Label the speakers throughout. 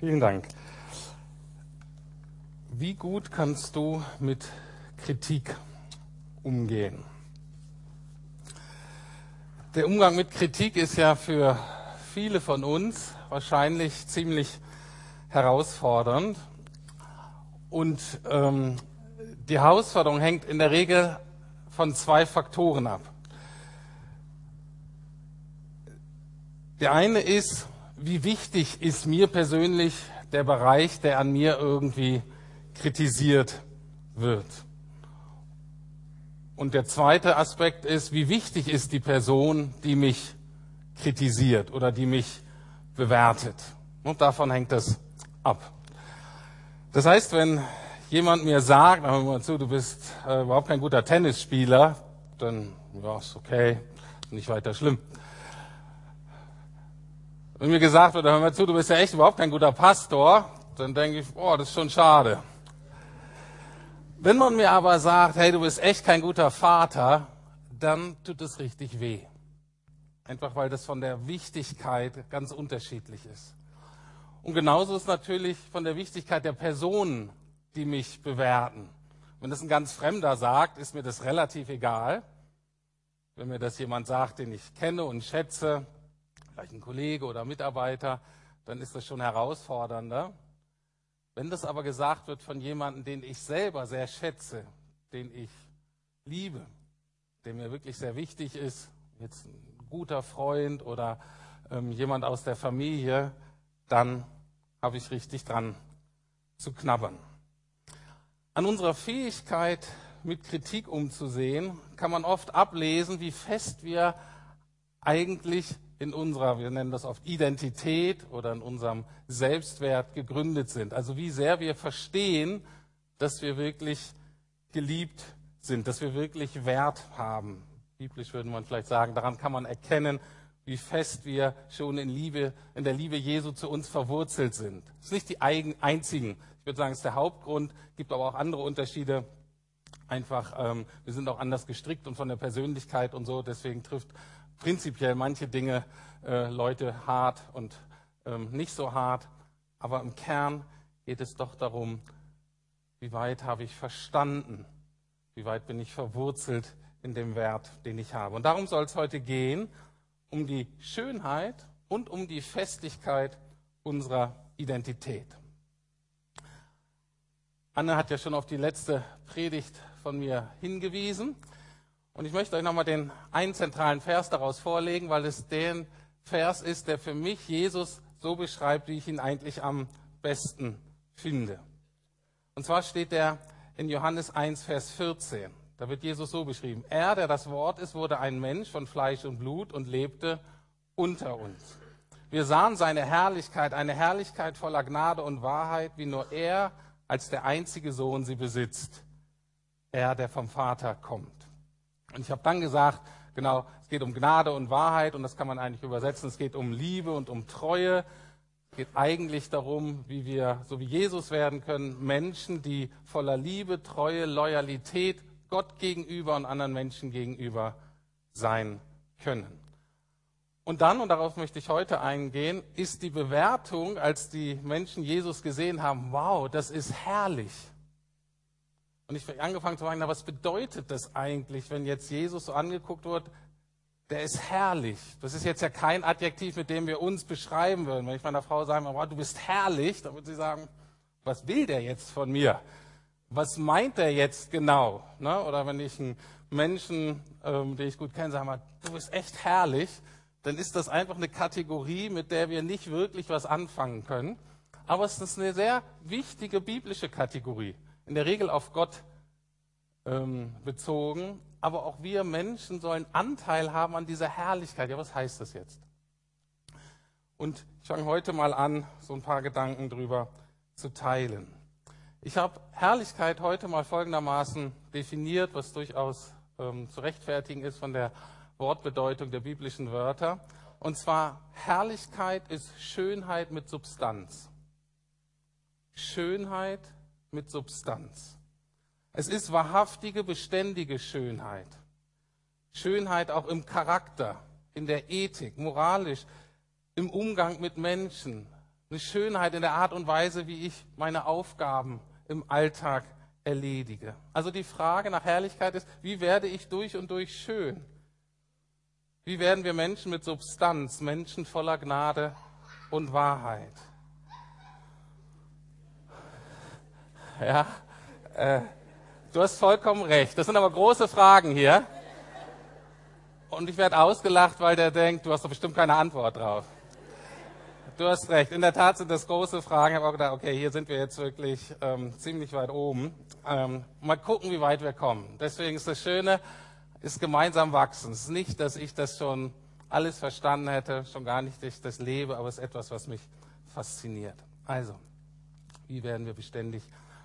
Speaker 1: Vielen Dank. Wie gut kannst du mit Kritik umgehen? Der Umgang mit Kritik ist ja für viele von uns wahrscheinlich ziemlich herausfordernd. Und ähm, die Herausforderung hängt in der Regel von zwei Faktoren ab. Der eine ist, wie wichtig ist mir persönlich der Bereich, der an mir irgendwie kritisiert wird. Und der zweite Aspekt ist, wie wichtig ist die Person, die mich kritisiert oder die mich bewertet. Und davon hängt das ab. Das heißt, wenn jemand mir sagt, hör mal zu, du bist äh, überhaupt kein guter Tennisspieler, dann ja, ist okay, nicht weiter schlimm. Wenn mir gesagt wird, hör mal zu, du bist ja echt überhaupt kein guter Pastor, dann denke ich, oh, das ist schon schade. Wenn man mir aber sagt, hey, du bist echt kein guter Vater, dann tut es richtig weh. Einfach weil das von der Wichtigkeit ganz unterschiedlich ist. Und genauso ist natürlich von der Wichtigkeit der Personen, die mich bewerten. Wenn das ein ganz Fremder sagt, ist mir das relativ egal. Wenn mir das jemand sagt, den ich kenne und schätze, vielleicht ein Kollege oder Mitarbeiter, dann ist das schon herausfordernder. Wenn das aber gesagt wird von jemandem, den ich selber sehr schätze, den ich liebe, der mir wirklich sehr wichtig ist, jetzt ein guter Freund oder ähm, jemand aus der Familie, dann habe ich richtig dran zu knabbern. An unserer Fähigkeit, mit Kritik umzusehen, kann man oft ablesen, wie fest wir eigentlich in unserer, wir nennen das oft Identität oder in unserem Selbstwert gegründet sind. Also wie sehr wir verstehen, dass wir wirklich geliebt sind, dass wir wirklich Wert haben. Biblisch würde man vielleicht sagen, daran kann man erkennen, wie fest wir schon in Liebe, in der Liebe Jesu zu uns verwurzelt sind. Das ist nicht die einzigen, ich würde sagen, es ist der Hauptgrund, gibt aber auch andere Unterschiede. Einfach, ähm, wir sind auch anders gestrickt und von der Persönlichkeit und so, deswegen trifft prinzipiell manche Dinge äh, Leute hart und ähm, nicht so hart. Aber im Kern geht es doch darum, wie weit habe ich verstanden, wie weit bin ich verwurzelt in dem Wert, den ich habe. Und darum soll es heute gehen, um die Schönheit und um die Festigkeit unserer Identität. Anne hat ja schon auf die letzte Predigt von mir hingewiesen. Und ich möchte euch nochmal den einen zentralen Vers daraus vorlegen, weil es der Vers ist, der für mich Jesus so beschreibt, wie ich ihn eigentlich am besten finde. Und zwar steht der in Johannes 1, Vers 14. Da wird Jesus so beschrieben. Er, der das Wort ist, wurde ein Mensch von Fleisch und Blut und lebte unter uns. Wir sahen seine Herrlichkeit, eine Herrlichkeit voller Gnade und Wahrheit, wie nur er als der einzige Sohn sie besitzt. Er, der vom Vater kommt. Und ich habe dann gesagt, genau, es geht um Gnade und Wahrheit und das kann man eigentlich übersetzen. Es geht um Liebe und um Treue. Es geht eigentlich darum, wie wir, so wie Jesus werden können, Menschen, die voller Liebe, Treue, Loyalität Gott gegenüber und anderen Menschen gegenüber sein können. Und dann, und darauf möchte ich heute eingehen, ist die Bewertung, als die Menschen Jesus gesehen haben, wow, das ist herrlich. Und ich angefangen zu fragen, na, was bedeutet das eigentlich, wenn jetzt Jesus so angeguckt wird, der ist herrlich. Das ist jetzt ja kein Adjektiv, mit dem wir uns beschreiben würden. Wenn ich meiner Frau sage, wow, du bist herrlich, dann würde sie sagen, was will der jetzt von mir? Was meint er jetzt genau? Ne? Oder wenn ich einen Menschen, ähm, den ich gut kenne, sage du bist echt herrlich, dann ist das einfach eine Kategorie, mit der wir nicht wirklich was anfangen können. Aber es ist eine sehr wichtige biblische Kategorie in der Regel auf Gott ähm, bezogen, aber auch wir Menschen sollen Anteil haben an dieser Herrlichkeit. Ja, was heißt das jetzt? Und ich fange heute mal an, so ein paar Gedanken drüber zu teilen. Ich habe Herrlichkeit heute mal folgendermaßen definiert, was durchaus ähm, zu rechtfertigen ist von der Wortbedeutung der biblischen Wörter. Und zwar Herrlichkeit ist Schönheit mit Substanz. Schönheit mit Substanz. Es ist wahrhaftige, beständige Schönheit. Schönheit auch im Charakter, in der Ethik, moralisch, im Umgang mit Menschen. eine Schönheit in der Art und Weise, wie ich meine Aufgaben im Alltag erledige. Also die Frage nach Herrlichkeit ist, wie werde ich durch und durch schön? Wie werden wir Menschen mit Substanz, Menschen voller Gnade und Wahrheit? Ja, äh, du hast vollkommen recht. Das sind aber große Fragen hier. Und ich werde ausgelacht, weil der denkt, du hast doch bestimmt keine Antwort drauf. Du hast recht. In der Tat sind das große Fragen. Ich habe auch gedacht, okay, hier sind wir jetzt wirklich ähm, ziemlich weit oben. Ähm, mal gucken, wie weit wir kommen. Deswegen ist das Schöne, ist gemeinsam wachsen. Es ist nicht, dass ich das schon alles verstanden hätte, schon gar nicht, dass ich das lebe, aber es ist etwas, was mich fasziniert. Also, wie werden wir beständig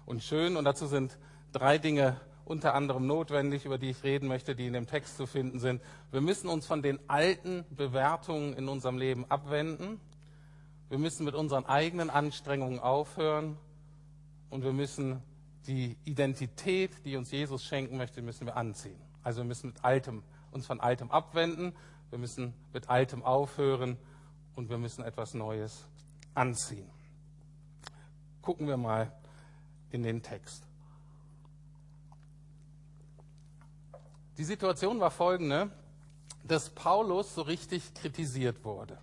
Speaker 1: und schön? Und dazu sind drei Dinge unter anderem notwendig, über die ich reden möchte, die in dem Text zu finden sind. Wir müssen uns von den alten Bewertungen in unserem Leben abwenden. Wir müssen mit unseren eigenen Anstrengungen aufhören und wir müssen die Identität, die uns Jesus schenken möchte, müssen wir anziehen. Also wir müssen mit Altem, uns von Altem abwenden, wir müssen mit Altem aufhören und wir müssen etwas Neues anziehen. Gucken wir mal in den Text. Die Situation war folgende, dass Paulus so richtig kritisiert wurde.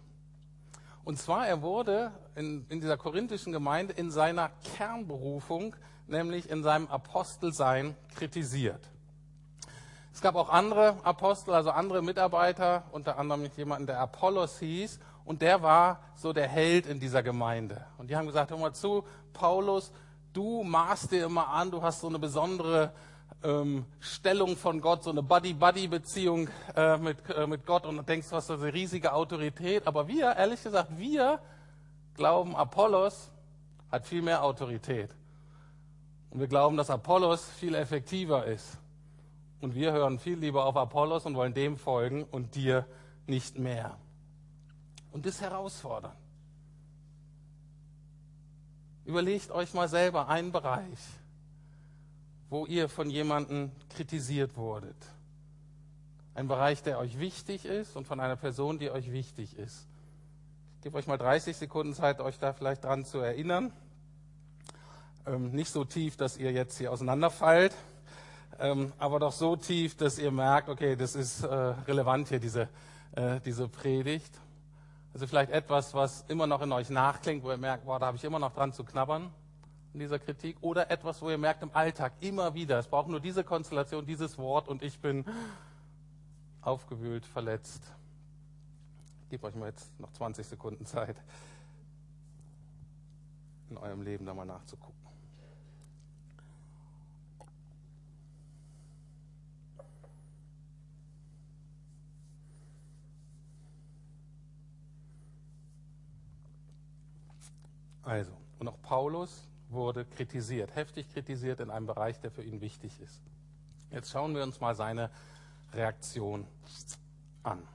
Speaker 1: Und zwar, er wurde in, in dieser korinthischen Gemeinde in seiner Kernberufung, nämlich in seinem Apostelsein, kritisiert. Es gab auch andere Apostel, also andere Mitarbeiter, unter anderem jemanden, der Apollos hieß, und der war so der Held in dieser Gemeinde. Und die haben gesagt, hör mal zu, Paulus, du maßt dir immer an, du hast so eine besondere ähm, Stellung von Gott, so eine Buddy-Buddy-Beziehung äh, mit, äh, mit Gott und denkst, du hast eine riesige Autorität. Aber wir, ehrlich gesagt, wir glauben, Apollos hat viel mehr Autorität. Und wir glauben, dass Apollos viel effektiver ist. Und wir hören viel lieber auf Apollos und wollen dem folgen und dir nicht mehr. Und das herausfordern. Überlegt euch mal selber einen Bereich, wo ihr von jemandem kritisiert wurdet. Ein Bereich, der euch wichtig ist und von einer Person, die euch wichtig ist. Ich gebe euch mal 30 Sekunden Zeit, euch da vielleicht dran zu erinnern. Ähm, nicht so tief, dass ihr jetzt hier auseinanderfallt, ähm, aber doch so tief, dass ihr merkt, okay, das ist äh, relevant hier, diese, äh, diese Predigt. Also vielleicht etwas, was immer noch in euch nachklingt, wo ihr merkt, boah, da habe ich immer noch dran zu knabbern in dieser Kritik oder etwas, wo ihr merkt im Alltag immer wieder, es braucht nur diese Konstellation, dieses Wort und ich bin aufgewühlt, verletzt. Ich gebe euch mal jetzt noch 20 Sekunden Zeit, in eurem Leben da mal nachzugucken. Also, und auch Paulus wurde kritisiert, heftig kritisiert in einem Bereich, der für ihn wichtig ist. Jetzt schauen wir uns mal seine Reaktion an.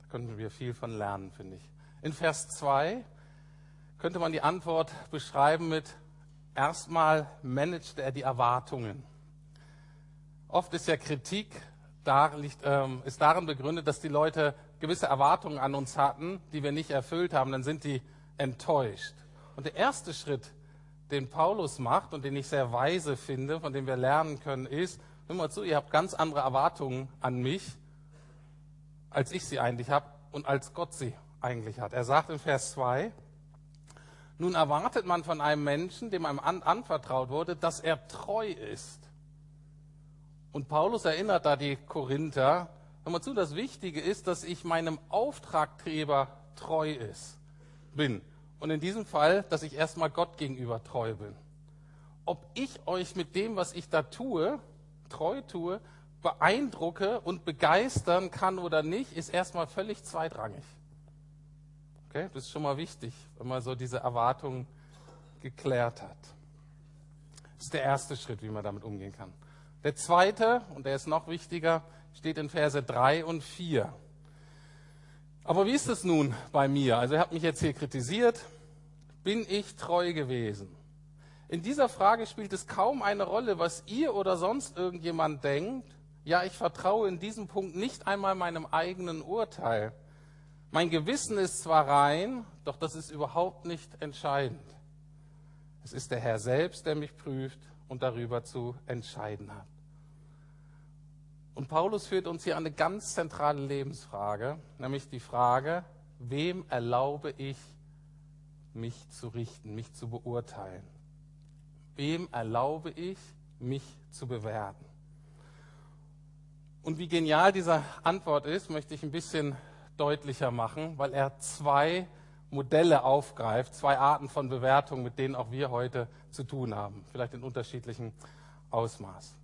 Speaker 1: Da könnten wir viel von lernen, finde ich. In Vers 2 könnte man die Antwort beschreiben mit, erstmal managt er die Erwartungen. Oft ist ja Kritik ähm, ist darin begründet, dass die Leute gewisse Erwartungen an uns hatten, die wir nicht erfüllt haben, dann sind die enttäuscht. Und der erste Schritt den Paulus macht und den ich sehr weise finde, von dem wir lernen können, ist, hör mal zu, ihr habt ganz andere Erwartungen an mich, als ich sie eigentlich habe und als Gott sie eigentlich hat. Er sagt in Vers 2, nun erwartet man von einem Menschen, dem einem anvertraut wurde, dass er treu ist. Und Paulus erinnert da die Korinther, hör mal zu, das Wichtige ist, dass ich meinem Auftraggeber treu ist, bin. Und in diesem Fall, dass ich erstmal Gott gegenüber treu bin. Ob ich euch mit dem, was ich da tue, treu tue, beeindrucke und begeistern kann oder nicht, ist erstmal völlig zweitrangig. Okay, das ist schon mal wichtig, wenn man so diese Erwartungen geklärt hat. Das ist der erste Schritt, wie man damit umgehen kann. Der zweite, und der ist noch wichtiger, steht in Verse 3 und 4. Aber wie ist es nun bei mir? Also ihr habt mich jetzt hier kritisiert. Bin ich treu gewesen? In dieser Frage spielt es kaum eine Rolle, was ihr oder sonst irgendjemand denkt. Ja, ich vertraue in diesem Punkt nicht einmal meinem eigenen Urteil. Mein Gewissen ist zwar rein, doch das ist überhaupt nicht entscheidend. Es ist der Herr selbst, der mich prüft und darüber zu entscheiden hat. Und Paulus führt uns hier eine ganz zentrale Lebensfrage, nämlich die Frage, wem erlaube ich, mich zu richten, mich zu beurteilen? Wem erlaube ich, mich zu bewerten? Und wie genial diese Antwort ist, möchte ich ein bisschen deutlicher machen, weil er zwei Modelle aufgreift, zwei Arten von Bewertung, mit denen auch wir heute zu tun haben, vielleicht in unterschiedlichem Ausmaß.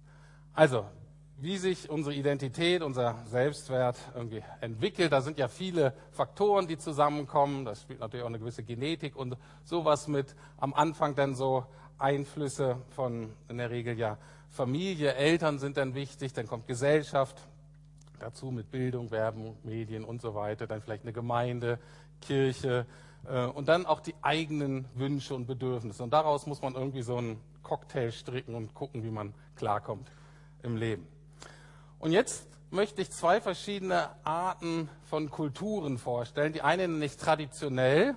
Speaker 1: Also, wie sich unsere Identität, unser Selbstwert irgendwie entwickelt. Da sind ja viele Faktoren, die zusammenkommen. Das spielt natürlich auch eine gewisse Genetik und sowas mit. Am Anfang dann so Einflüsse von in der Regel ja Familie, Eltern sind dann wichtig, dann kommt Gesellschaft dazu mit Bildung, Werbung, Medien und so weiter, dann vielleicht eine Gemeinde, Kirche äh, und dann auch die eigenen Wünsche und Bedürfnisse. Und daraus muss man irgendwie so einen Cocktail stricken und gucken, wie man klarkommt im Leben. Und jetzt möchte ich zwei verschiedene Arten von Kulturen vorstellen. Die eine nenne ich traditionell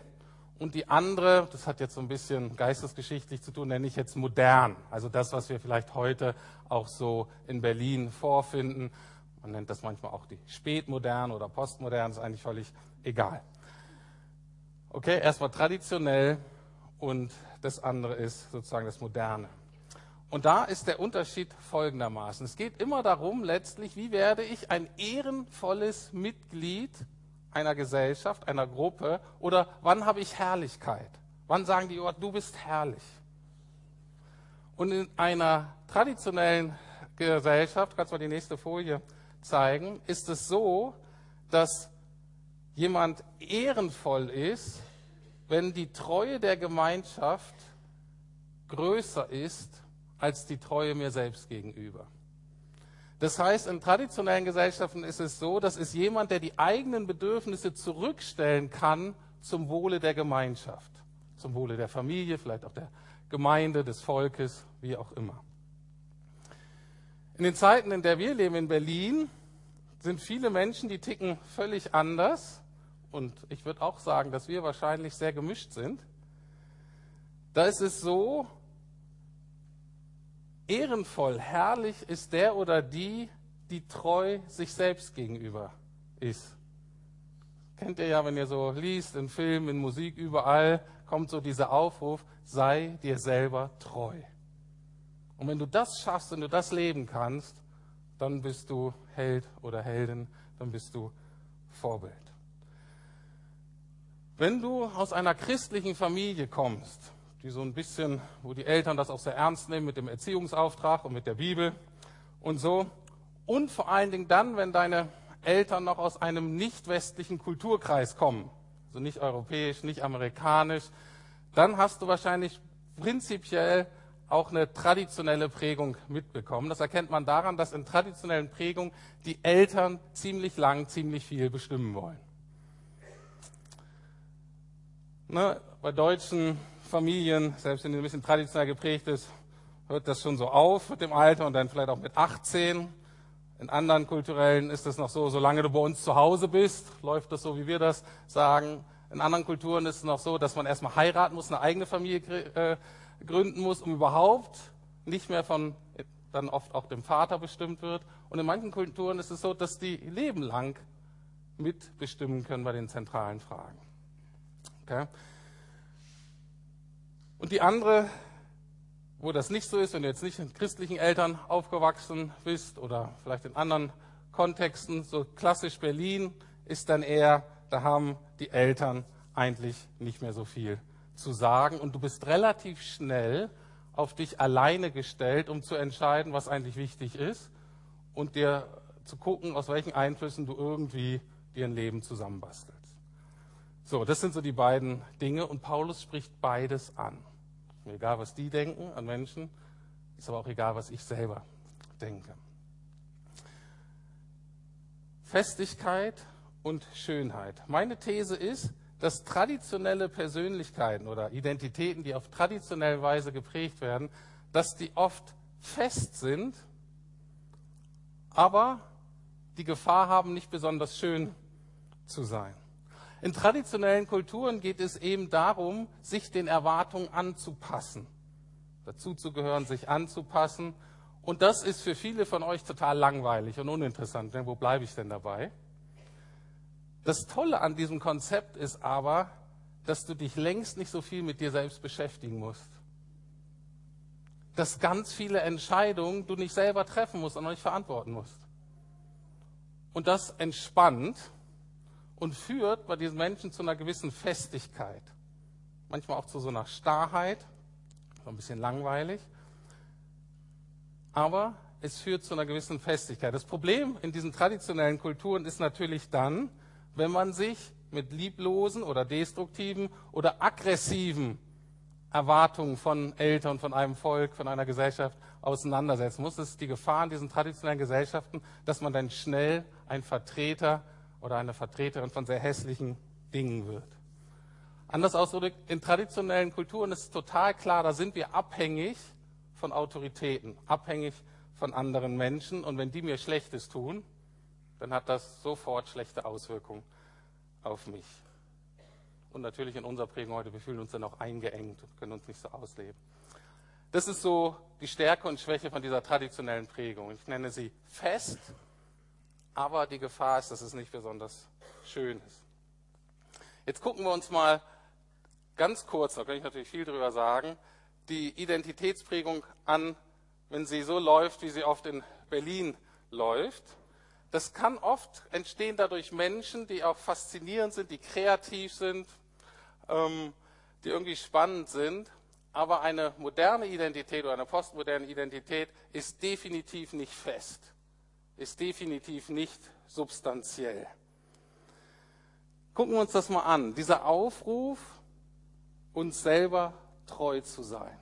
Speaker 1: und die andere, das hat jetzt so ein bisschen geistesgeschichtlich zu tun, nenne ich jetzt modern. Also das, was wir vielleicht heute auch so in Berlin vorfinden. Man nennt das manchmal auch die spätmodern oder postmodern, ist eigentlich völlig egal. Okay, erstmal traditionell und das andere ist sozusagen das Moderne. Und da ist der Unterschied folgendermaßen. Es geht immer darum, letztlich, wie werde ich ein ehrenvolles Mitglied einer Gesellschaft, einer Gruppe oder wann habe ich Herrlichkeit? Wann sagen die, oh, du bist herrlich? Und in einer traditionellen Gesellschaft, kannst du mal die nächste Folie zeigen, ist es so, dass jemand ehrenvoll ist, wenn die Treue der Gemeinschaft größer ist als die Treue mir selbst gegenüber. Das heißt, in traditionellen Gesellschaften ist es so, das ist jemand, der die eigenen Bedürfnisse zurückstellen kann zum Wohle der Gemeinschaft, zum Wohle der Familie, vielleicht auch der Gemeinde, des Volkes, wie auch immer. In den Zeiten, in der wir leben in Berlin, sind viele Menschen, die ticken völlig anders. Und ich würde auch sagen, dass wir wahrscheinlich sehr gemischt sind. Da ist es so, Ehrenvoll, herrlich ist der oder die, die treu sich selbst gegenüber ist. Kennt ihr ja, wenn ihr so liest, in Filmen, in Musik, überall kommt so dieser Aufruf, sei dir selber treu. Und wenn du das schaffst, wenn du das leben kannst, dann bist du Held oder Heldin, dann bist du Vorbild. Wenn du aus einer christlichen Familie kommst, die so ein bisschen, wo die Eltern das auch sehr ernst nehmen mit dem Erziehungsauftrag und mit der Bibel und so. Und vor allen Dingen dann, wenn deine Eltern noch aus einem nicht westlichen Kulturkreis kommen, also nicht europäisch, nicht amerikanisch, dann hast du wahrscheinlich prinzipiell auch eine traditionelle Prägung mitbekommen. Das erkennt man daran, dass in traditionellen Prägungen die Eltern ziemlich lang, ziemlich viel bestimmen wollen. Ne, bei Deutschen Familien, selbst wenn die ein bisschen traditionell geprägt ist, hört das schon so auf mit dem Alter und dann vielleicht auch mit 18. In anderen kulturellen ist es noch so, solange du bei uns zu Hause bist, läuft das so, wie wir das sagen. In anderen Kulturen ist es noch so, dass man erstmal heiraten muss, eine eigene Familie äh, gründen muss, um überhaupt nicht mehr von dann oft auch dem Vater bestimmt wird. Und in manchen Kulturen ist es so, dass die Leben lang mitbestimmen können bei den zentralen Fragen. Okay? Und die andere, wo das nicht so ist, wenn du jetzt nicht in christlichen Eltern aufgewachsen bist oder vielleicht in anderen Kontexten, so klassisch Berlin, ist dann eher, da haben die Eltern eigentlich nicht mehr so viel zu sagen und du bist relativ schnell auf dich alleine gestellt, um zu entscheiden, was eigentlich wichtig ist und dir zu gucken, aus welchen Einflüssen du irgendwie dir ein Leben zusammenbastelst. So, das sind so die beiden Dinge und Paulus spricht beides an. Mir egal, was die denken an Menschen, ist aber auch egal, was ich selber denke. Festigkeit und Schönheit. Meine These ist, dass traditionelle Persönlichkeiten oder Identitäten, die auf traditionelle Weise geprägt werden, dass die oft fest sind, aber die Gefahr haben, nicht besonders schön zu sein. In traditionellen Kulturen geht es eben darum, sich den Erwartungen anzupassen, dazuzugehören, sich anzupassen. Und das ist für viele von euch total langweilig und uninteressant. Denn wo bleibe ich denn dabei? Das Tolle an diesem Konzept ist aber, dass du dich längst nicht so viel mit dir selbst beschäftigen musst. Dass ganz viele Entscheidungen du nicht selber treffen musst und nicht verantworten musst. Und das entspannt und führt bei diesen Menschen zu einer gewissen Festigkeit. Manchmal auch zu so einer Starrheit, so ein bisschen langweilig. Aber es führt zu einer gewissen Festigkeit. Das Problem in diesen traditionellen Kulturen ist natürlich dann, wenn man sich mit lieblosen oder destruktiven oder aggressiven Erwartungen von Eltern, von einem Volk, von einer Gesellschaft auseinandersetzen muss. Das ist die Gefahr in diesen traditionellen Gesellschaften, dass man dann schnell ein Vertreter oder eine Vertreterin von sehr hässlichen Dingen wird. Anders ausgedrückt, in traditionellen Kulturen ist total klar, da sind wir abhängig von Autoritäten, abhängig von anderen Menschen. Und wenn die mir Schlechtes tun, dann hat das sofort schlechte Auswirkungen auf mich. Und natürlich in unserer Prägung heute, wir fühlen uns dann auch eingeengt und können uns nicht so ausleben. Das ist so die Stärke und Schwäche von dieser traditionellen Prägung. Ich nenne sie fest, aber die Gefahr ist, dass es nicht besonders schön ist. Jetzt gucken wir uns mal ganz kurz, da kann ich natürlich viel drüber sagen, die Identitätsprägung an, wenn sie so läuft, wie sie oft in Berlin läuft. Das kann oft entstehen dadurch Menschen, die auch faszinierend sind, die kreativ sind, ähm, die irgendwie spannend sind. Aber eine moderne Identität oder eine postmoderne Identität ist definitiv nicht fest, ist definitiv nicht substanziell. Gucken wir uns das mal an. Dieser Aufruf, uns selber treu zu sein.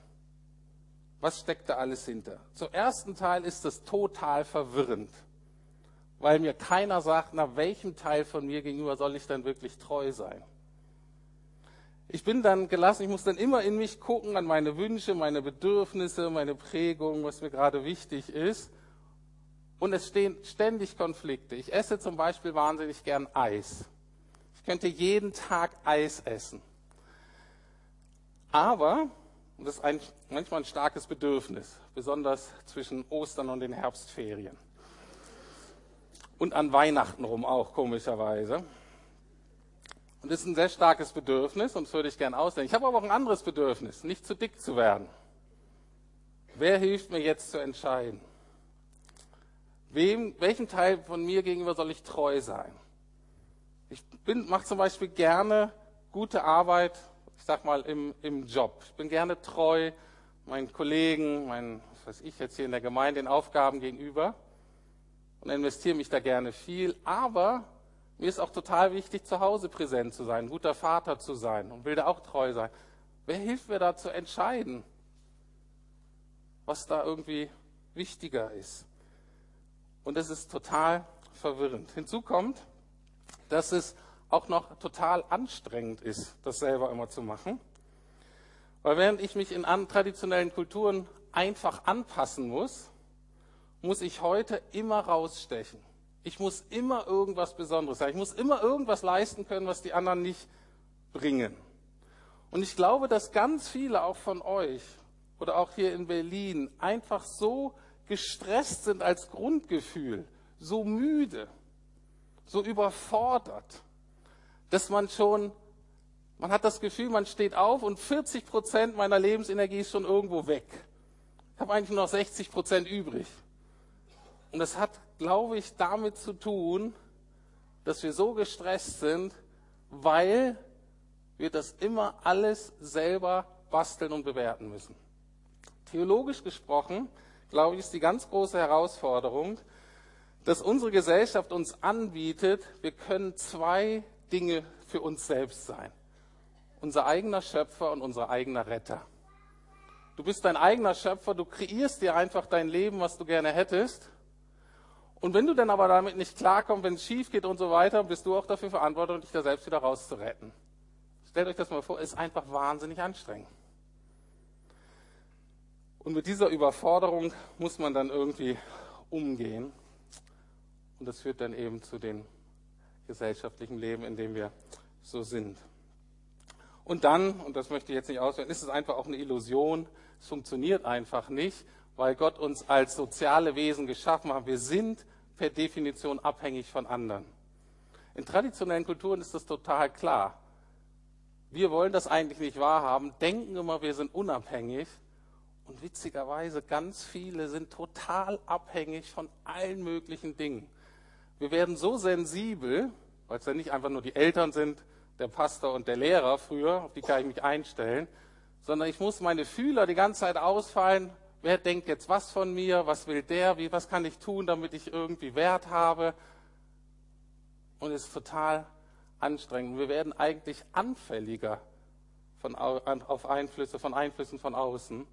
Speaker 1: Was steckt da alles hinter? Zum ersten Teil ist es total verwirrend weil mir keiner sagt, na welchem Teil von mir gegenüber soll ich dann wirklich treu sein. Ich bin dann gelassen, ich muss dann immer in mich gucken, an meine Wünsche, meine Bedürfnisse, meine Prägung, was mir gerade wichtig ist. Und es stehen ständig Konflikte. Ich esse zum Beispiel wahnsinnig gern Eis. Ich könnte jeden Tag Eis essen. Aber, und das ist ein, manchmal ein starkes Bedürfnis, besonders zwischen Ostern und den Herbstferien und an Weihnachten rum auch, komischerweise. Und das ist ein sehr starkes Bedürfnis und das würde ich gerne aussehen. Ich habe aber auch ein anderes Bedürfnis, nicht zu dick zu werden. Wer hilft mir jetzt zu entscheiden? Wem, welchem Teil von mir gegenüber soll ich treu sein? Ich mache zum Beispiel gerne gute Arbeit, ich sag mal, im, im Job. Ich bin gerne treu meinen Kollegen, meinen, was weiß ich jetzt hier in der Gemeinde, den Aufgaben gegenüber und investiere mich da gerne viel. Aber mir ist auch total wichtig, zu Hause präsent zu sein, ein guter Vater zu sein und will da auch treu sein. Wer hilft mir da zu entscheiden, was da irgendwie wichtiger ist? Und es ist total verwirrend. Hinzu kommt, dass es auch noch total anstrengend ist, das selber immer zu machen. Weil während ich mich in traditionellen Kulturen einfach anpassen muss, muss ich heute immer rausstechen. Ich muss immer irgendwas Besonderes sein. Ich muss immer irgendwas leisten können, was die anderen nicht bringen. Und ich glaube, dass ganz viele auch von euch oder auch hier in Berlin einfach so gestresst sind als Grundgefühl, so müde, so überfordert, dass man schon, man hat das Gefühl, man steht auf und 40 Prozent meiner Lebensenergie ist schon irgendwo weg. Ich habe eigentlich nur noch 60 Prozent übrig. Und das hat, glaube ich, damit zu tun, dass wir so gestresst sind, weil wir das immer alles selber basteln und bewerten müssen. Theologisch gesprochen, glaube ich, ist die ganz große Herausforderung, dass unsere Gesellschaft uns anbietet, wir können zwei Dinge für uns selbst sein. Unser eigener Schöpfer und unser eigener Retter. Du bist dein eigener Schöpfer, du kreierst dir einfach dein Leben, was du gerne hättest. Und wenn du dann aber damit nicht klarkommst, wenn es schief geht und so weiter, bist du auch dafür verantwortlich, dich da selbst wieder rauszuretten. Stellt euch das mal vor, ist einfach wahnsinnig anstrengend. Und mit dieser Überforderung muss man dann irgendwie umgehen. Und das führt dann eben zu dem gesellschaftlichen Leben, in dem wir so sind. Und dann, und das möchte ich jetzt nicht ausführen, ist es einfach auch eine Illusion. Es funktioniert einfach nicht, weil Gott uns als soziale Wesen geschaffen hat. Wir sind per Definition abhängig von anderen. In traditionellen Kulturen ist das total klar. Wir wollen das eigentlich nicht wahrhaben, denken immer, wir sind unabhängig. Und witzigerweise, ganz viele sind total abhängig von allen möglichen Dingen. Wir werden so sensibel, weil es ja nicht einfach nur die Eltern sind, der Pastor und der Lehrer früher, auf die kann ich mich einstellen, sondern ich muss meine Fühler die ganze Zeit ausfallen. Wer denkt jetzt was von mir? Was will der? Wie, was kann ich tun, damit ich irgendwie Wert habe? Und es ist total anstrengend. Wir werden eigentlich anfälliger von, auf Einflüsse, von Einflüssen von außen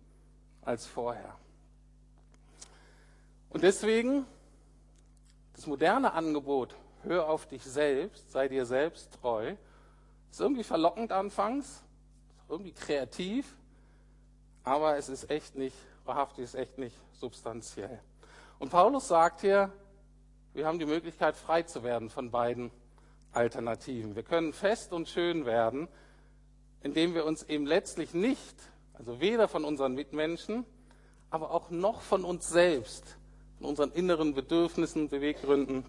Speaker 1: als vorher. Und deswegen das moderne Angebot, hör auf dich selbst, sei dir selbst treu, ist irgendwie verlockend anfangs, irgendwie kreativ, aber es ist echt nicht, wahrhaftig ist echt nicht substanziell. Und Paulus sagt hier, wir haben die Möglichkeit, frei zu werden von beiden Alternativen. Wir können fest und schön werden, indem wir uns eben letztlich nicht, also weder von unseren Mitmenschen, aber auch noch von uns selbst, von unseren inneren Bedürfnissen, Beweggründen,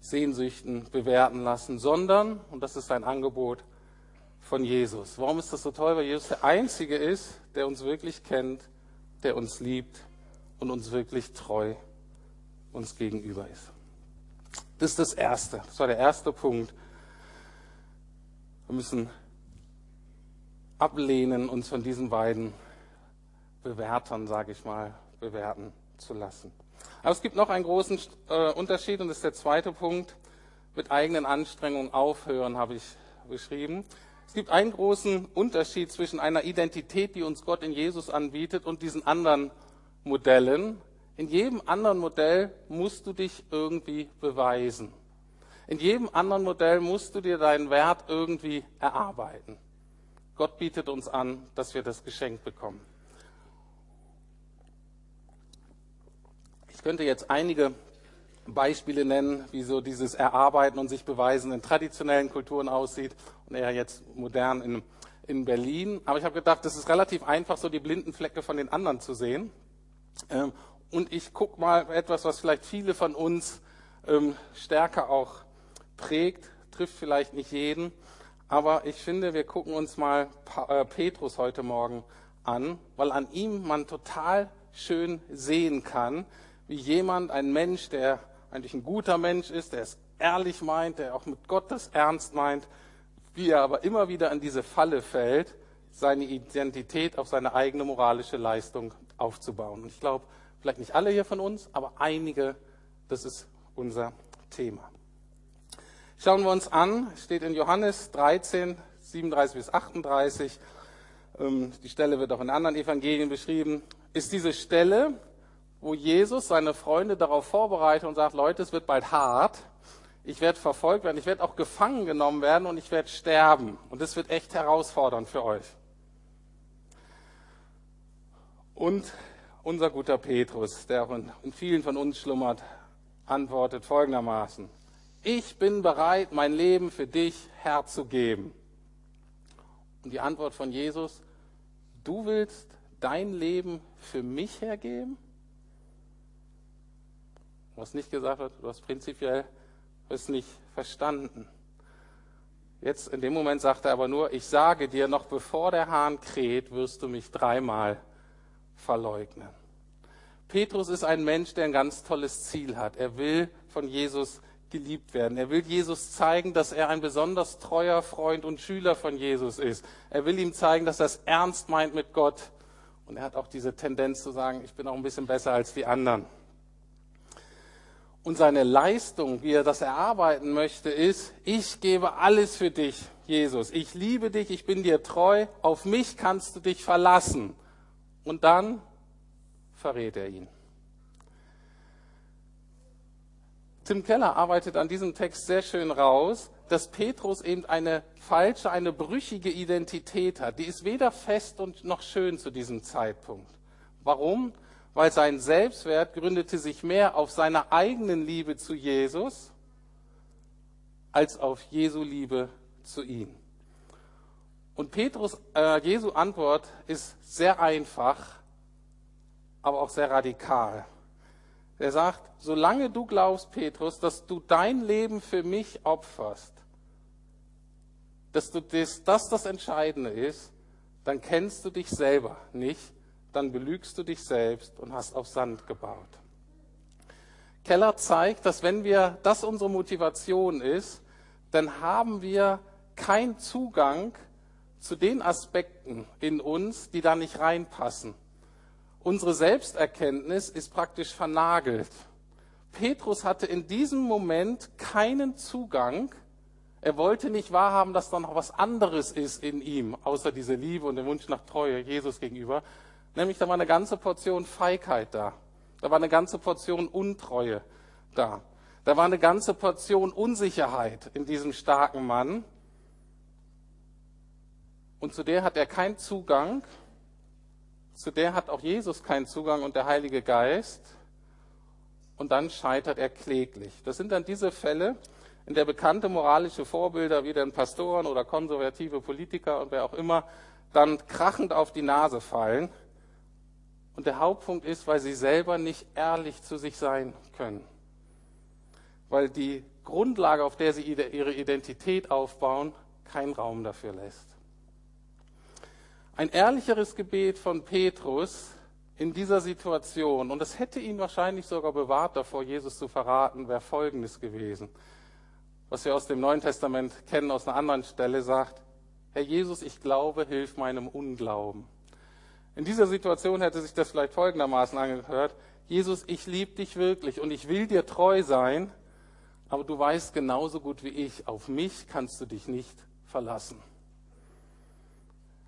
Speaker 1: Sehnsüchten bewerten lassen, sondern, und das ist ein Angebot von Jesus. Warum ist das so toll? Weil Jesus der Einzige ist, der uns wirklich kennt, der uns liebt und uns wirklich treu uns gegenüber ist. Das ist das Erste. Das war der erste Punkt. Wir müssen ablehnen, uns von diesen beiden Bewertern, sage ich mal, bewerten zu lassen. Aber es gibt noch einen großen äh, Unterschied und das ist der zweite Punkt. Mit eigenen Anstrengungen aufhören, habe ich beschrieben. Es gibt einen großen Unterschied zwischen einer Identität, die uns Gott in Jesus anbietet, und diesen anderen Modellen, in jedem anderen Modell musst du dich irgendwie beweisen. In jedem anderen Modell musst du dir deinen Wert irgendwie erarbeiten. Gott bietet uns an, dass wir das Geschenk bekommen. Ich könnte jetzt einige Beispiele nennen, wie so dieses Erarbeiten und sich beweisen in traditionellen Kulturen aussieht und eher jetzt modern in, in Berlin. Aber ich habe gedacht, es ist relativ einfach, so die blinden Flecke von den anderen zu sehen. Ähm, und ich gucke mal etwas, was vielleicht viele von uns ähm, stärker auch prägt, trifft vielleicht nicht jeden, aber ich finde, wir gucken uns mal äh, Petrus heute Morgen an, weil an ihm man total schön sehen kann, wie jemand, ein Mensch, der eigentlich ein guter Mensch ist, der es ehrlich meint, der auch mit Gott das ernst meint, wie er aber immer wieder an diese Falle fällt, seine Identität auf seine eigene moralische Leistung aufzubauen. Und ich glaube, Vielleicht nicht alle hier von uns, aber einige, das ist unser Thema. Schauen wir uns an, steht in Johannes 13, 37 bis 38, ähm, die Stelle wird auch in anderen Evangelien beschrieben, ist diese Stelle, wo Jesus seine Freunde darauf vorbereitet und sagt, Leute, es wird bald hart, ich werde verfolgt werden, ich werde auch gefangen genommen werden und ich werde sterben. Und das wird echt herausfordernd für euch. Und unser guter Petrus, der auch in vielen von uns schlummert, antwortet folgendermaßen. Ich bin bereit, mein Leben für dich herzugeben. Und die Antwort von Jesus, du willst dein Leben für mich hergeben? Was nicht gesagt wird, du hast prinzipiell es nicht verstanden. Jetzt in dem Moment sagt er aber nur, ich sage dir, noch bevor der Hahn kräht, wirst du mich dreimal verleugnen. Petrus ist ein Mensch, der ein ganz tolles Ziel hat. Er will von Jesus geliebt werden. Er will Jesus zeigen, dass er ein besonders treuer Freund und Schüler von Jesus ist. Er will ihm zeigen, dass er es ernst meint mit Gott. Und er hat auch diese Tendenz zu sagen, ich bin auch ein bisschen besser als die anderen. Und seine Leistung, wie er das erarbeiten möchte, ist, ich gebe alles für dich, Jesus. Ich liebe dich, ich bin dir treu, auf mich kannst du dich verlassen. Und dann verrät er ihn. Tim Keller arbeitet an diesem Text sehr schön raus, dass Petrus eben eine falsche, eine brüchige Identität hat. Die ist weder fest und noch schön zu diesem Zeitpunkt. Warum? Weil sein Selbstwert gründete sich mehr auf seiner eigenen Liebe zu Jesus als auf Jesu Liebe zu ihm. Und Petrus, äh, Jesu Antwort ist sehr einfach, aber auch sehr radikal. Er sagt, solange du glaubst, Petrus, dass du dein Leben für mich opferst, dass du das, das das Entscheidende ist, dann kennst du dich selber nicht, dann belügst du dich selbst und hast auf Sand gebaut. Keller zeigt, dass wenn wir, das unsere Motivation ist, dann haben wir keinen Zugang zu den Aspekten in uns, die da nicht reinpassen. Unsere Selbsterkenntnis ist praktisch vernagelt. Petrus hatte in diesem Moment keinen Zugang. Er wollte nicht wahrhaben, dass da noch was anderes ist in ihm, außer diese Liebe und der Wunsch nach Treue Jesus gegenüber. Nämlich, da war eine ganze Portion Feigheit da. Da war eine ganze Portion Untreue da. Da war eine ganze Portion Unsicherheit in diesem starken Mann. Und zu der hat er keinen Zugang. Zu der hat auch Jesus keinen Zugang und der Heilige Geist. Und dann scheitert er kläglich. Das sind dann diese Fälle, in der bekannte moralische Vorbilder wie den Pastoren oder konservative Politiker und wer auch immer dann krachend auf die Nase fallen. Und der Hauptpunkt ist, weil sie selber nicht ehrlich zu sich sein können. Weil die Grundlage, auf der sie ihre Identität aufbauen, keinen Raum dafür lässt. Ein ehrlicheres Gebet von Petrus in dieser Situation, und es hätte ihn wahrscheinlich sogar bewahrt davor, Jesus zu verraten, wäre folgendes gewesen. Was wir aus dem Neuen Testament kennen, aus einer anderen Stelle, sagt, Herr Jesus, ich glaube, hilf meinem Unglauben. In dieser Situation hätte sich das vielleicht folgendermaßen angehört, Jesus, ich liebe dich wirklich und ich will dir treu sein, aber du weißt genauso gut wie ich, auf mich kannst du dich nicht verlassen.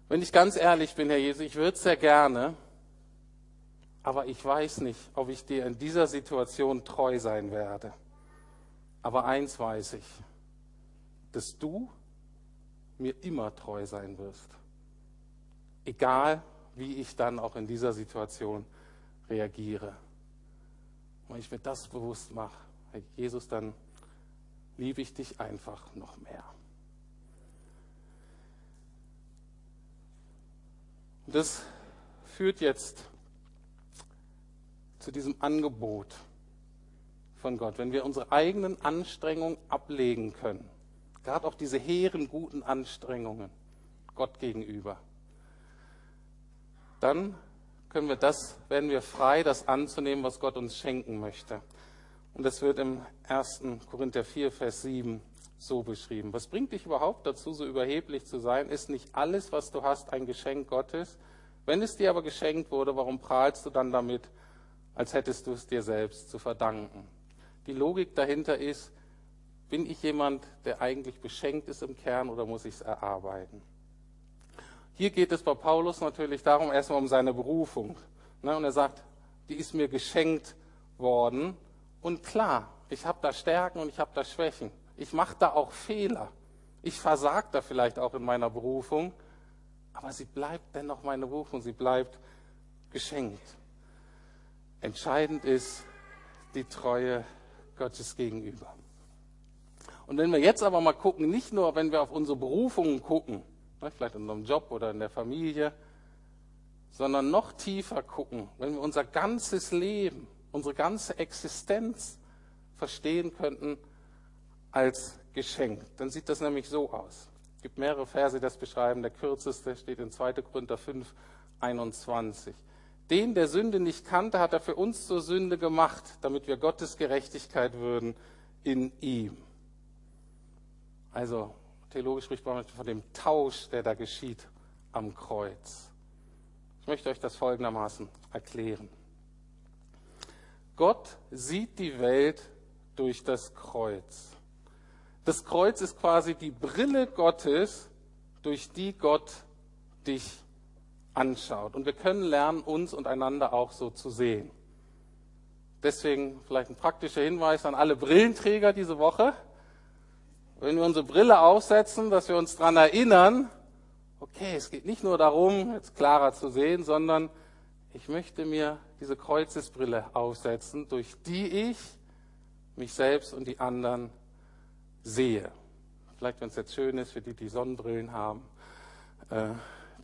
Speaker 1: Wenn ich ganz ehrlich bin, Herr Jesus, ich würde es sehr gerne, aber ich weiß nicht, ob ich dir in dieser Situation treu sein werde. Aber eins weiß ich, dass du mir immer treu sein wirst. Egal, wie ich dann auch in dieser Situation reagiere. Und ich mir das bewusst mache, Herr Jesus, dann liebe ich dich einfach noch mehr. Das führt jetzt zu diesem Angebot von Gott, wenn wir unsere eigenen Anstrengungen ablegen können, gerade auch diese hehren guten Anstrengungen Gott gegenüber, dann können wir das, werden wir frei, das anzunehmen, was Gott uns schenken möchte. Und das wird im 1. Korinther 4, Vers 7 so beschrieben. Was bringt dich überhaupt dazu, so überheblich zu sein? Ist nicht alles, was du hast, ein Geschenk Gottes? Wenn es dir aber geschenkt wurde, warum prahlst du dann damit, als hättest du es dir selbst zu verdanken? Die Logik dahinter ist, bin ich jemand, der eigentlich beschenkt ist im Kern oder muss ich es erarbeiten? Hier geht es bei Paulus natürlich darum, erstmal um seine Berufung. Ne? Und er sagt, die ist mir geschenkt worden. Und klar, ich habe da Stärken und ich habe da Schwächen. Ich mache da auch Fehler. Ich versage da vielleicht auch in meiner Berufung, aber sie bleibt dennoch meine Berufung, sie bleibt geschenkt. Entscheidend ist die Treue Gottes gegenüber. Und wenn wir jetzt aber mal gucken, nicht nur, wenn wir auf unsere Berufungen gucken, ne, vielleicht in unserem Job oder in der Familie, sondern noch tiefer gucken, wenn wir unser ganzes Leben, unsere ganze Existenz verstehen könnten als Geschenk. Dann sieht das nämlich so aus. Es gibt mehrere Verse, die das beschreiben. Der kürzeste steht in 2. Korinther 5, 21. Den, der Sünde nicht kannte, hat er für uns zur Sünde gemacht, damit wir Gottes Gerechtigkeit würden in ihm. Also, theologisch spricht man von dem Tausch, der da geschieht am Kreuz. Ich möchte euch das folgendermaßen erklären. Gott sieht die Welt durch das Kreuz. Das Kreuz ist quasi die Brille Gottes, durch die Gott dich anschaut. Und wir können lernen, uns und einander auch so zu sehen. Deswegen vielleicht ein praktischer Hinweis an alle Brillenträger diese Woche. Wenn wir unsere Brille aufsetzen, dass wir uns daran erinnern, okay, es geht nicht nur darum, jetzt klarer zu sehen, sondern ich möchte mir diese Kreuzesbrille aufsetzen, durch die ich mich selbst und die anderen sehe. vielleicht wenn es jetzt schön ist, für die, die Sonnenbrillen haben, äh,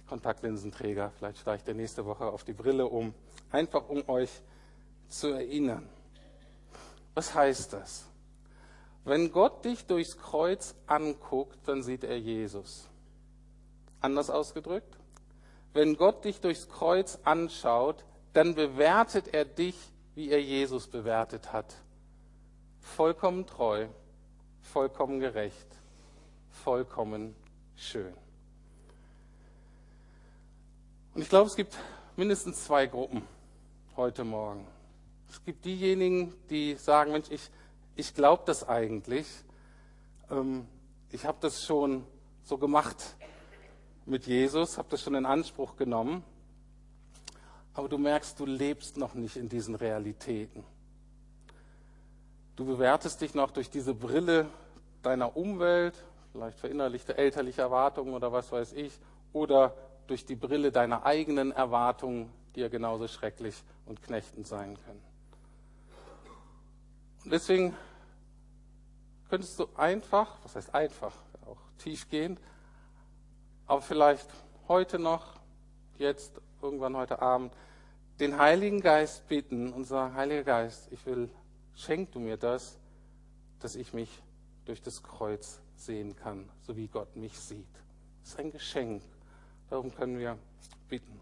Speaker 1: Kontaktlinsenträger, vielleicht steigt ihr nächste Woche auf die Brille um, einfach um euch zu erinnern. Was heißt das? Wenn Gott dich durchs Kreuz anguckt, dann sieht er Jesus. Anders ausgedrückt, wenn Gott dich durchs Kreuz anschaut, dann bewertet er dich, wie er Jesus bewertet hat. Vollkommen treu, vollkommen gerecht, vollkommen schön. Und ich glaube, es gibt mindestens zwei Gruppen heute Morgen. Es gibt diejenigen, die sagen, Mensch, ich, ich glaube das eigentlich. Ähm, ich habe das schon so gemacht mit Jesus, habe das schon in Anspruch genommen. Aber du merkst, du lebst noch nicht in diesen Realitäten. Du bewertest dich noch durch diese Brille deiner Umwelt, vielleicht verinnerlichte elterliche Erwartungen oder was weiß ich, oder durch die Brille deiner eigenen Erwartungen, die ja genauso schrecklich und knechtend sein können. Und deswegen könntest du einfach, was heißt einfach, auch tiefgehend, aber vielleicht heute noch, jetzt, irgendwann heute Abend, den Heiligen Geist bitten und sagen, Heiliger Geist, ich will, schenk du mir das, dass ich mich durch das Kreuz sehen kann, so wie Gott mich sieht. Das ist ein Geschenk. Darum können wir bitten.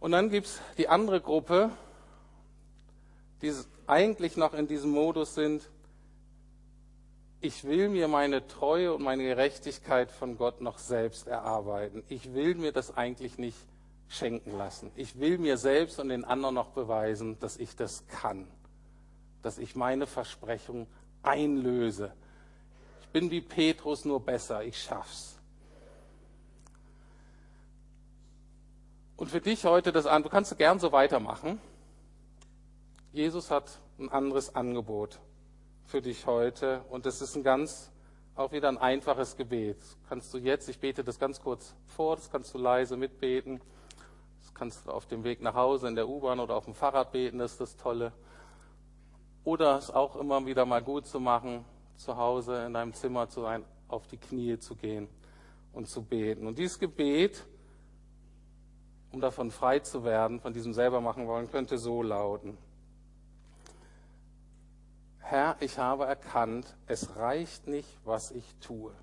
Speaker 1: Und dann gibt es die andere Gruppe, die eigentlich noch in diesem Modus sind, ich will mir meine Treue und meine Gerechtigkeit von Gott noch selbst erarbeiten. Ich will mir das eigentlich nicht schenken lassen. Ich will mir selbst und den anderen noch beweisen, dass ich das kann, dass ich meine Versprechung einlöse, bin wie Petrus, nur besser, ich schaff's. Und für dich heute das an, du kannst gern so weitermachen. Jesus hat ein anderes Angebot für dich heute und es ist ein ganz, auch wieder ein einfaches Gebet. Kannst du jetzt, ich bete das ganz kurz vor, das kannst du leise mitbeten. Kannst du auf dem Weg nach Hause in der U-Bahn oder auf dem Fahrrad beten, das ist das Tolle. Oder es auch immer wieder mal gut zu machen, zu Hause in deinem Zimmer zu sein, auf die Knie zu gehen und zu beten. Und dieses Gebet, um davon frei zu werden, von diesem selber machen wollen, könnte so lauten. Herr, ich habe erkannt, es reicht nicht, was ich tue.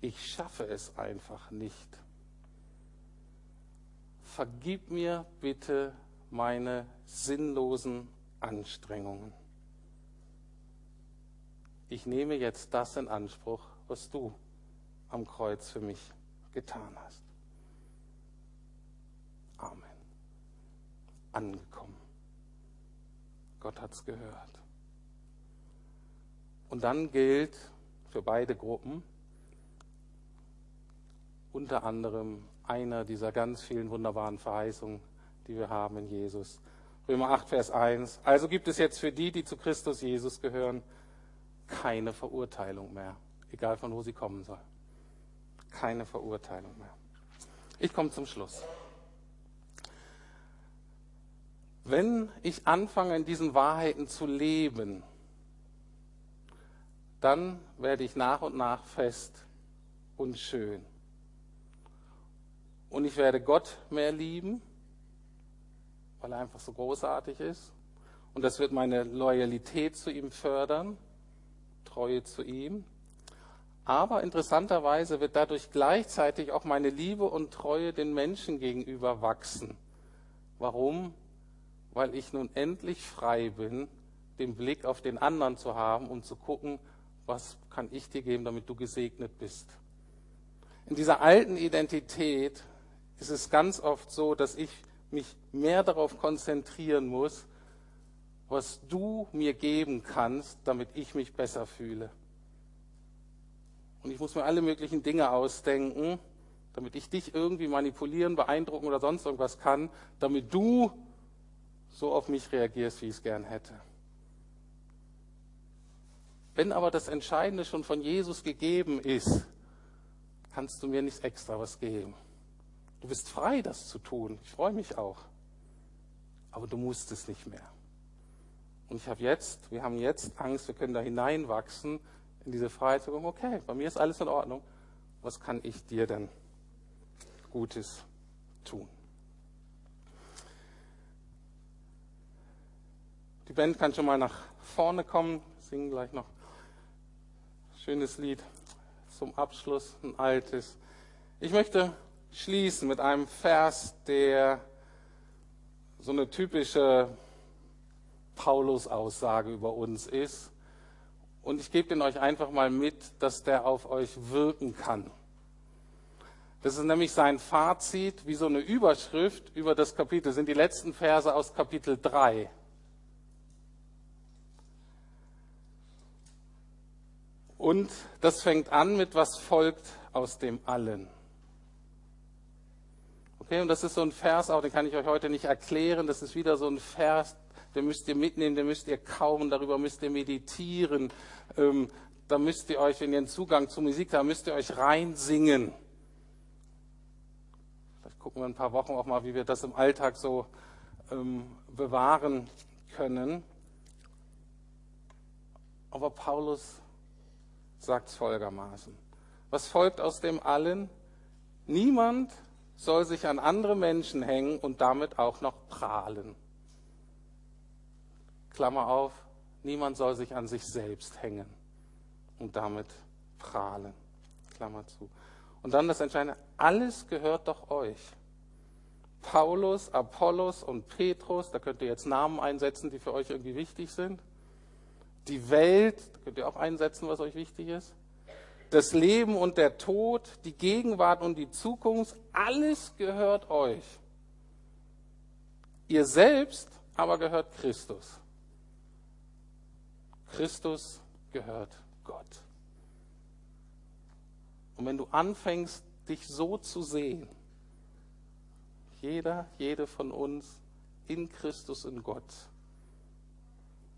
Speaker 1: Ich schaffe es einfach nicht. Vergib mir bitte meine sinnlosen Anstrengungen ich nehme jetzt das in Anspruch, was du am Kreuz für mich getan hast. Amen. Angekommen. Gott hat's gehört. Und dann gilt für beide Gruppen unter anderem einer dieser ganz vielen wunderbaren Verheißungen, die wir haben in Jesus. Römer 8, Vers 1. Also gibt es jetzt für die, die zu Christus Jesus gehören, keine Verurteilung mehr, egal von wo sie kommen soll. Keine Verurteilung mehr. Ich komme zum Schluss. Wenn ich anfange, in diesen Wahrheiten zu leben, dann werde ich nach und nach fest und schön. Und ich werde Gott mehr lieben, weil er einfach so großartig ist. Und das wird meine Loyalität zu ihm fördern. Treue zu ihm. Aber interessanterweise wird dadurch gleichzeitig auch meine Liebe und Treue den Menschen gegenüber wachsen. Warum? Weil ich nun endlich frei bin, den Blick auf den anderen zu haben und zu gucken, was kann ich dir geben, damit du gesegnet bist. In dieser alten Identität ist es ganz oft so, dass ich mich mehr darauf konzentrieren muss, was du mir geben kannst, damit ich mich besser fühle. Und ich muss mir alle möglichen Dinge ausdenken, damit ich dich irgendwie manipulieren, beeindrucken oder sonst irgendwas kann, damit du so auf mich reagierst, wie ich es gern hätte. Wenn aber das Entscheidende schon von Jesus gegeben ist, kannst du mir nichts extra was geben. Du bist frei, das zu tun. Ich freue mich auch. Aber du musst es nicht mehr. Und ich habe jetzt, wir haben jetzt Angst, wir können da hineinwachsen in diese Freiheit zu sagen, okay, bei mir ist alles in Ordnung. Was kann ich dir denn Gutes tun? Die Band kann schon mal nach vorne kommen, singen gleich noch ein schönes Lied zum Abschluss, ein altes. Ich möchte schließen mit einem Vers, der so eine typische Paulus-Aussage über uns ist. Und ich gebe den euch einfach mal mit, dass der auf euch wirken kann. Das ist nämlich sein Fazit, wie so eine Überschrift über das Kapitel, das sind die letzten Verse aus Kapitel 3. Und das fängt an mit, was folgt aus dem Allen. Okay, und das ist so ein Vers, auch den kann ich euch heute nicht erklären. Das ist wieder so ein Vers, den müsst ihr mitnehmen, den müsst ihr kauen, darüber müsst ihr meditieren. Ähm, da müsst ihr euch, wenn ihr einen Zugang zu Musik habt, müsst ihr euch reinsingen. Vielleicht gucken wir ein paar Wochen auch mal, wie wir das im Alltag so ähm, bewahren können. Aber Paulus sagt es folgermaßen. Was folgt aus dem allen? Niemand soll sich an andere Menschen hängen und damit auch noch prahlen. Klammer auf, niemand soll sich an sich selbst hängen und damit prahlen. Klammer zu. Und dann das Entscheidende, alles gehört doch euch. Paulus, Apollos und Petrus, da könnt ihr jetzt Namen einsetzen, die für euch irgendwie wichtig sind die Welt, könnt ihr auch einsetzen, was euch wichtig ist, das Leben und der Tod, die Gegenwart und die Zukunft, alles gehört euch. Ihr selbst aber gehört Christus. Christus gehört Gott. Und wenn du anfängst, dich so zu sehen, jeder, jede von uns in Christus in Gott,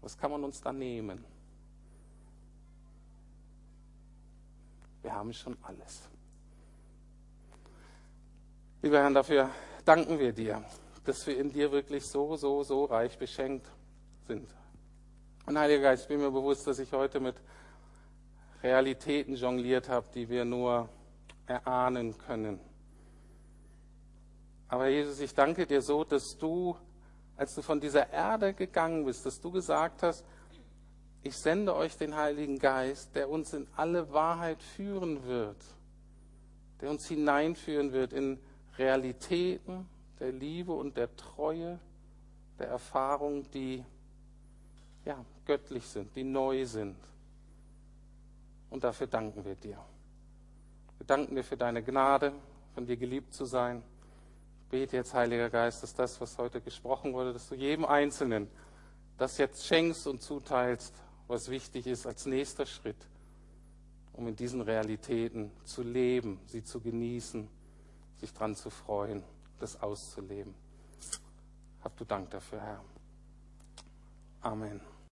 Speaker 1: was kann man uns da nehmen? Wir haben schon alles. Lieber Herr, dafür danken wir dir, dass wir in dir wirklich so, so, so reich beschenkt sind. Und Heiliger Geist, ich bin mir bewusst, dass ich heute mit Realitäten jongliert habe, die wir nur erahnen können. Aber Jesus, ich danke dir so, dass du als du von dieser Erde gegangen bist, dass du gesagt hast, ich sende euch den Heiligen Geist, der uns in alle Wahrheit führen wird, der uns hineinführen wird in Realitäten der Liebe und der Treue, der Erfahrung, die ja, göttlich sind, die neu sind. Und dafür danken wir dir. Wir danken dir für deine Gnade, von dir geliebt zu sein bete jetzt, Heiliger Geist, dass das, was heute gesprochen wurde, dass du jedem Einzelnen das jetzt schenkst und zuteilst, was wichtig ist als nächster Schritt, um in diesen Realitäten zu leben, sie zu genießen, sich dran zu freuen, das auszuleben. Hab du Dank dafür, Herr. Amen.